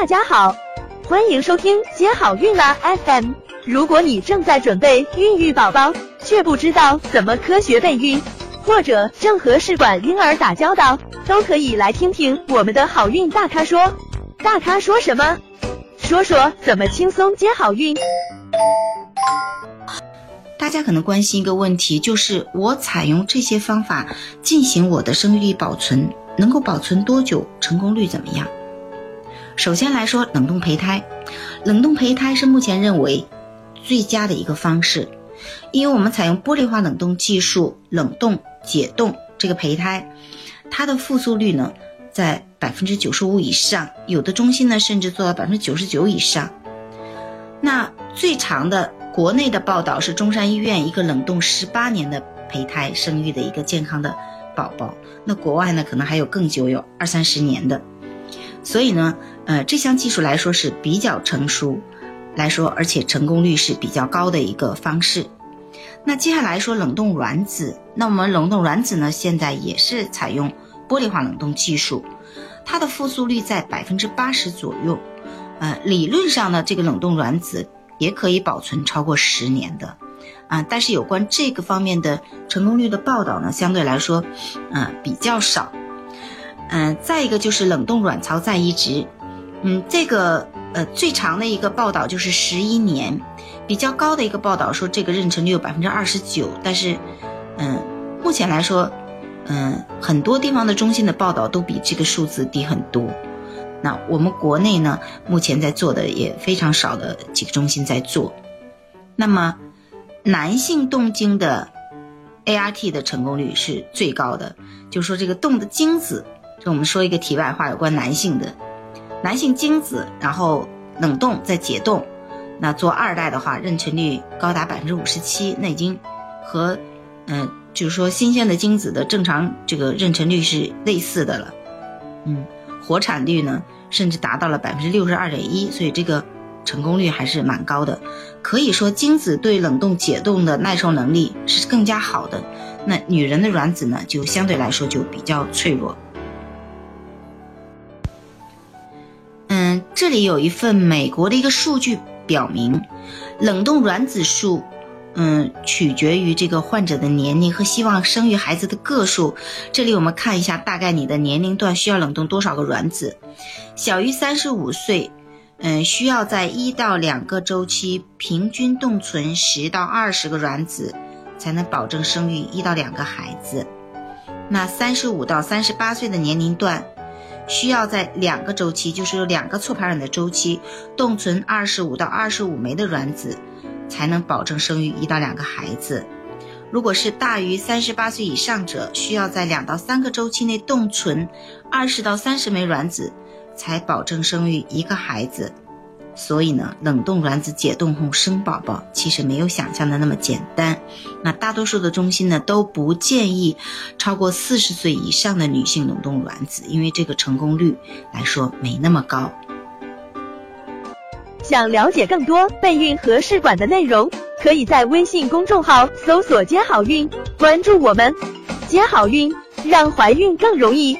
大家好，欢迎收听接好运啦 FM。如果你正在准备孕育宝宝，却不知道怎么科学备孕，或者正和试管婴儿打交道，都可以来听听我们的好运大咖说。大咖说什么？说说怎么轻松接好运。大家可能关心一个问题，就是我采用这些方法进行我的生育力保存，能够保存多久？成功率怎么样？首先来说，冷冻胚胎，冷冻胚胎是目前认为最佳的一个方式，因为我们采用玻璃化冷冻技术，冷冻解冻这个胚胎，它的复苏率呢在百分之九十五以上，有的中心呢甚至做到百分之九十九以上。那最长的国内的报道是中山医院一个冷冻十八年的胚胎生育的一个健康的宝宝，那国外呢可能还有更久，有二三十年的。所以呢，呃，这项技术来说是比较成熟，来说，而且成功率是比较高的一个方式。那接下来说冷冻卵子，那我们冷冻卵子呢，现在也是采用玻璃化冷冻技术，它的复苏率在百分之八十左右。呃，理论上呢，这个冷冻卵子也可以保存超过十年的，啊，但是有关这个方面的成功率的报道呢，相对来说，嗯，比较少。嗯，再一个就是冷冻卵巢再移植，嗯，这个呃最长的一个报道就是十一年，比较高的一个报道说这个妊娠率有百分之二十九，但是，嗯，目前来说，嗯，很多地方的中心的报道都比这个数字低很多。那我们国内呢，目前在做的也非常少的几个中心在做。那么，男性冻精的 ART 的成功率是最高的，就是说这个冻的精子。这我们说一个题外话，有关男性的，男性精子，然后冷冻再解冻，那做二代的话，妊娠率高达百分之五十七，那已经和，嗯，就是说新鲜的精子的正常这个妊娠率是类似的了，嗯，活产率呢甚至达到了百分之六十二点一，所以这个成功率还是蛮高的，可以说精子对冷冻解冻的耐受能力是更加好的，那女人的卵子呢就相对来说就比较脆弱。这里有一份美国的一个数据表明，冷冻卵子数，嗯，取决于这个患者的年龄和希望生育孩子的个数。这里我们看一下，大概你的年龄段需要冷冻多少个卵子？小于三十五岁，嗯，需要在一到两个周期平均冻存十到二十个卵子，才能保证生育一到两个孩子。那三十五到三十八岁的年龄段。需要在两个周期，就是有两个促排卵的周期，冻存二十五到二十五枚的卵子，才能保证生育一到两个孩子。如果是大于三十八岁以上者，需要在两到三个周期内冻存二十到三十枚卵子，才保证生育一个孩子。所以呢，冷冻卵子解冻后生宝宝其实没有想象的那么简单。那大多数的中心呢都不建议超过四十岁以上的女性冷冻卵子，因为这个成功率来说没那么高。想了解更多备孕和试管的内容，可以在微信公众号搜索“接好运”，关注我们，接好运，让怀孕更容易。